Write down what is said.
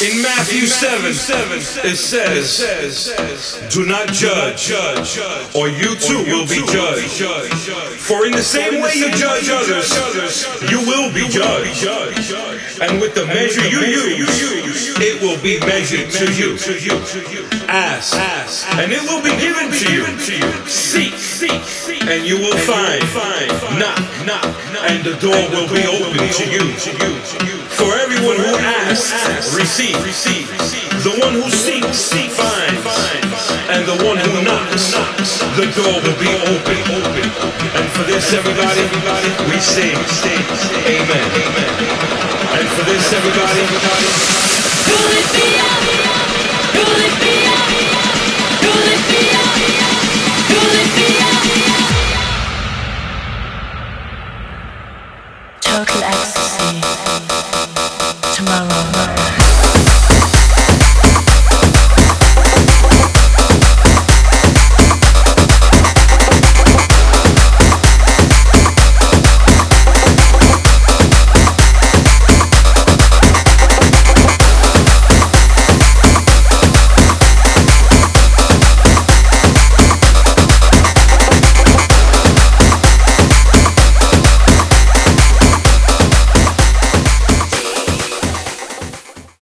In Matthew 7, it says, Do not judge, or you too will be judged. For in the same way you judge others, you will be judged. And with the measure you use, it will be measured to you. Ask, and it will be given to you. Seek, and you will find. Knock, knock, and the door will be open to you. For everyone who asks, receive. The one who seeks, finds. And the one who knocks, the door will be open. And for this, everybody, we sing, Amen. And for this, everybody, Could total ecstasy tomorrow.